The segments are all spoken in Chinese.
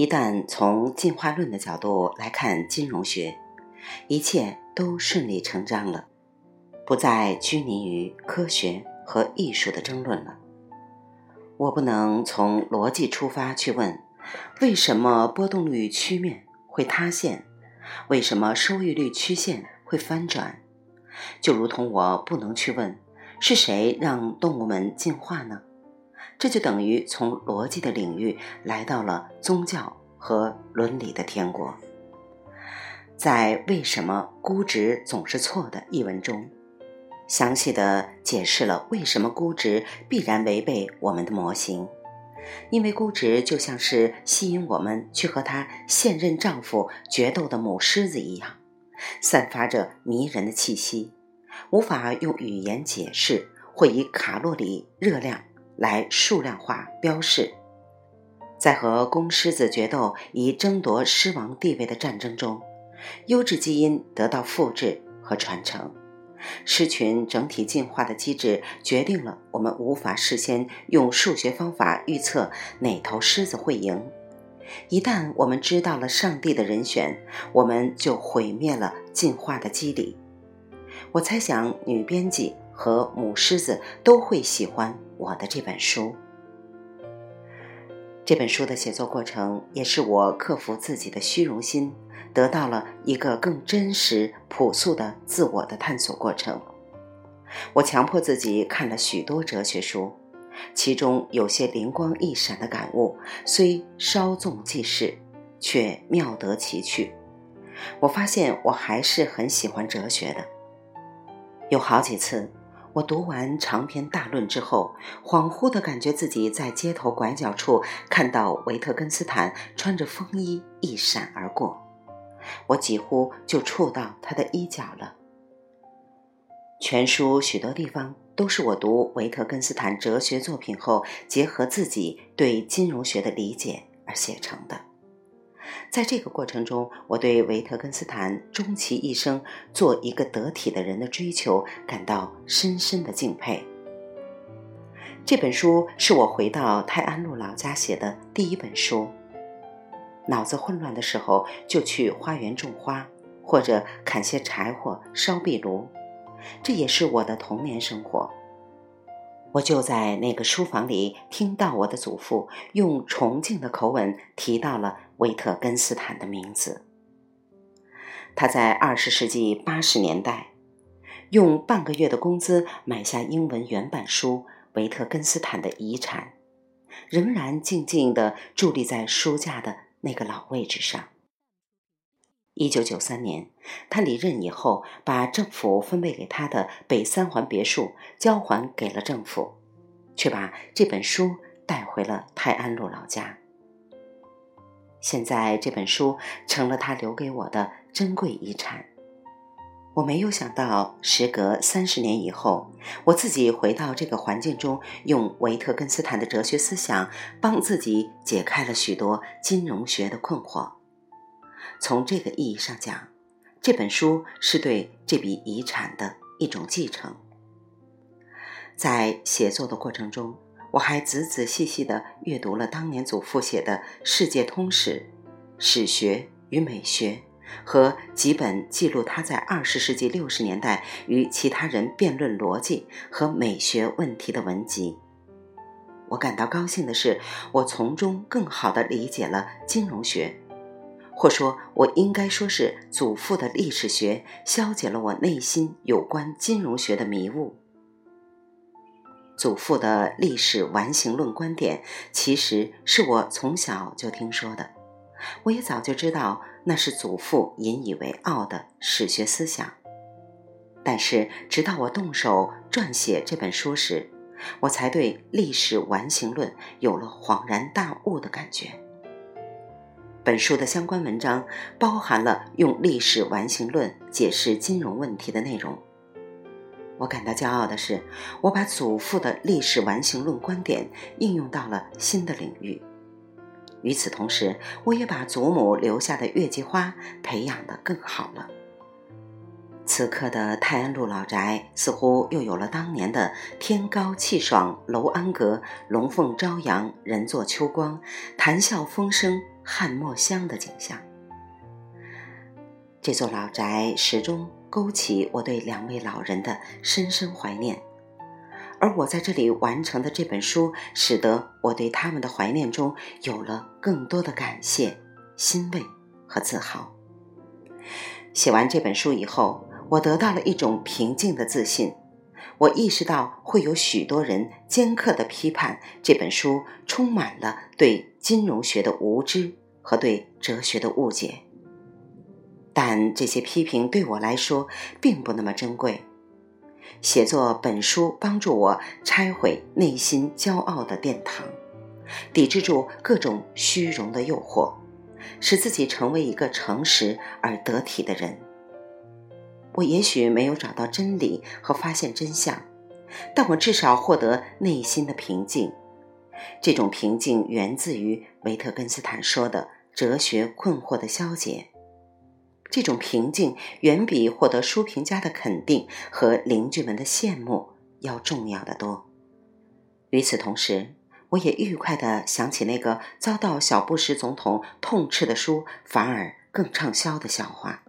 一旦从进化论的角度来看金融学，一切都顺理成章了，不再拘泥于科学和艺术的争论了。我不能从逻辑出发去问，为什么波动率曲面会塌陷，为什么收益率曲线会翻转，就如同我不能去问，是谁让动物们进化呢？这就等于从逻辑的领域来到了宗教和伦理的天国。在“为什么估值总是错的”一文中，详细的解释了为什么估值必然违背我们的模型。因为估值就像是吸引我们去和她现任丈夫决斗的母狮子一样，散发着迷人的气息，无法用语言解释，会以卡路里热量。来数量化标示，在和公狮子决斗以争夺狮王地位的战争中，优质基因得到复制和传承，狮群整体进化的机制决定了我们无法事先用数学方法预测哪头狮子会赢。一旦我们知道了上帝的人选，我们就毁灭了进化的机理。我猜想女编辑和母狮子都会喜欢。我的这本书，这本书的写作过程也是我克服自己的虚荣心，得到了一个更真实、朴素的自我的探索过程。我强迫自己看了许多哲学书，其中有些灵光一闪的感悟，虽稍纵即逝，却妙得其趣。我发现我还是很喜欢哲学的，有好几次。我读完长篇大论之后，恍惚地感觉自己在街头拐角处看到维特根斯坦穿着风衣一闪而过，我几乎就触到他的衣角了。全书许多地方都是我读维特根斯坦哲学作品后，结合自己对金融学的理解而写成的。在这个过程中，我对维特根斯坦终其一生做一个得体的人的追求感到深深的敬佩。这本书是我回到泰安路老家写的第一本书。脑子混乱的时候，就去花园种花，或者砍些柴火烧壁炉，这也是我的童年生活。我就在那个书房里听到我的祖父用崇敬的口吻提到了维特根斯坦的名字。他在二十世纪八十年代用半个月的工资买下英文原版书《维特根斯坦的遗产》，仍然静静地伫立在书架的那个老位置上。一九九三年，他离任以后，把政府分配给他的北三环别墅交还给了政府，却把这本书带回了泰安路老家。现在这本书成了他留给我的珍贵遗产。我没有想到，时隔三十年以后，我自己回到这个环境中，用维特根斯坦的哲学思想帮自己解开了许多金融学的困惑。从这个意义上讲，这本书是对这笔遗产的一种继承。在写作的过程中，我还仔仔细细地阅读了当年祖父写的《世界通史》《史学与美学》和几本记录他在二十世纪六十年代与其他人辩论逻辑和美学问题的文集。我感到高兴的是，我从中更好地理解了金融学。或说，我应该说是祖父的历史学消解了我内心有关金融学的迷雾。祖父的历史完形论观点，其实是我从小就听说的，我也早就知道那是祖父引以为傲的史学思想。但是，直到我动手撰写这本书时，我才对历史完形论有了恍然大悟的感觉。本书的相关文章包含了用历史完形论解释金融问题的内容。我感到骄傲的是，我把祖父的历史完形论观点应用到了新的领域。与此同时，我也把祖母留下的月季花培养得更好了。此刻的泰安路老宅似乎又有了当年的天高气爽、楼安阁、龙凤朝阳、人坐秋光、谈笑风生。汉墨香的景象。这座老宅始终勾起我对两位老人的深深怀念，而我在这里完成的这本书，使得我对他们的怀念中有了更多的感谢、欣慰和自豪。写完这本书以后，我得到了一种平静的自信。我意识到会有许多人尖刻的批判这本书，充满了对金融学的无知和对哲学的误解。但这些批评对我来说并不那么珍贵。写作本书帮助我拆毁内心骄傲的殿堂，抵制住各种虚荣的诱惑，使自己成为一个诚实而得体的人。我也许没有找到真理和发现真相，但我至少获得内心的平静。这种平静源自于维特根斯坦说的哲学困惑的消解。这种平静远比获得书评家的肯定和邻居们的羡慕要重要的多。与此同时，我也愉快地想起那个遭到小布什总统痛斥的书反而更畅销的笑话。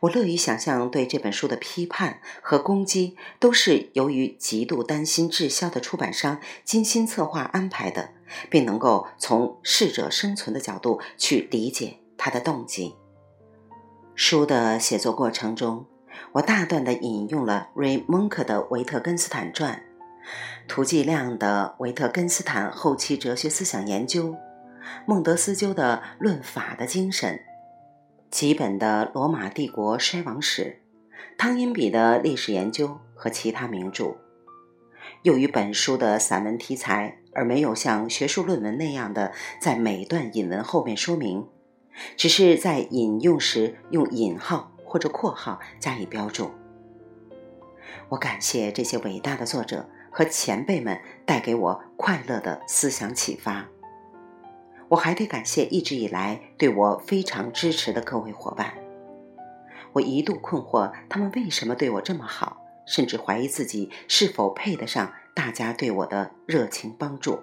我乐于想象，对这本书的批判和攻击都是由于极度担心滞销的出版商精心策划安排的，并能够从适者生存的角度去理解他的动机。书的写作过程中，我大段的引用了瑞蒙克的《维特根斯坦传》，涂继亮的《维特根斯坦后期哲学思想研究》，孟德斯鸠的《论法的精神》。几本的《罗马帝国衰亡史》，汤因比的历史研究和其他名著。由于本书的散文题材，而没有像学术论文那样的在每段引文后面说明，只是在引用时用引号或者括号加以标注。我感谢这些伟大的作者和前辈们带给我快乐的思想启发。我还得感谢一直以来对我非常支持的各位伙伴。我一度困惑他们为什么对我这么好，甚至怀疑自己是否配得上大家对我的热情帮助。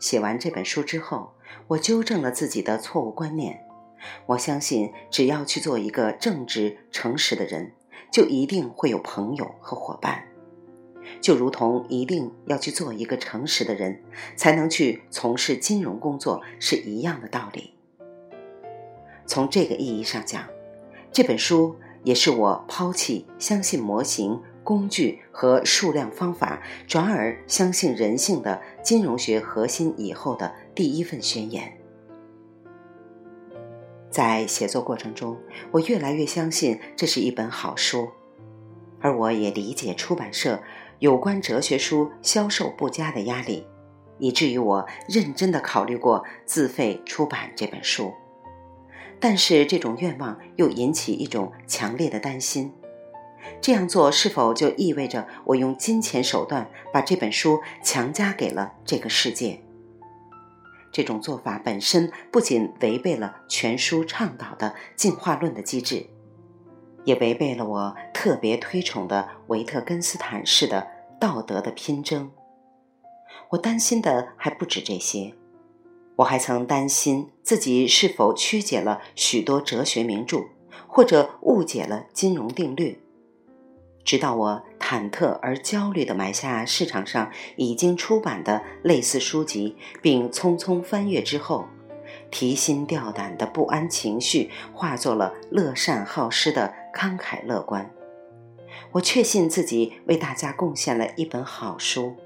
写完这本书之后，我纠正了自己的错误观念。我相信，只要去做一个正直、诚实的人，就一定会有朋友和伙伴。就如同一定要去做一个诚实的人，才能去从事金融工作是一样的道理。从这个意义上讲，这本书也是我抛弃相信模型、工具和数量方法，转而相信人性的金融学核心以后的第一份宣言。在写作过程中，我越来越相信这是一本好书，而我也理解出版社。有关哲学书销售不佳的压力，以至于我认真的考虑过自费出版这本书。但是这种愿望又引起一种强烈的担心：这样做是否就意味着我用金钱手段把这本书强加给了这个世界？这种做法本身不仅违背了全书倡导的进化论的机制。也违背了我特别推崇的维特根斯坦式的道德的拼争。我担心的还不止这些，我还曾担心自己是否曲解了许多哲学名著，或者误解了金融定律。直到我忐忑而焦虑地买下市场上已经出版的类似书籍，并匆匆翻阅之后。提心吊胆的不安情绪化作了乐善好施的慷慨乐观。我确信自己为大家贡献了一本好书。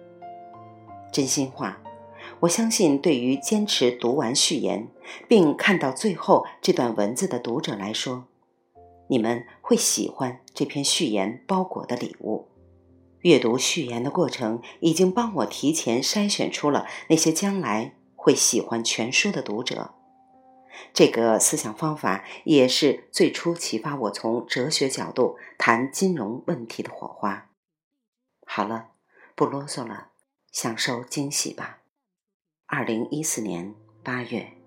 真心话，我相信对于坚持读完序言并看到最后这段文字的读者来说，你们会喜欢这篇序言包裹的礼物。阅读序言的过程已经帮我提前筛选出了那些将来。会喜欢全书的读者，这个思想方法也是最初启发我从哲学角度谈金融问题的火花。好了，不啰嗦了，享受惊喜吧。二零一四年八月。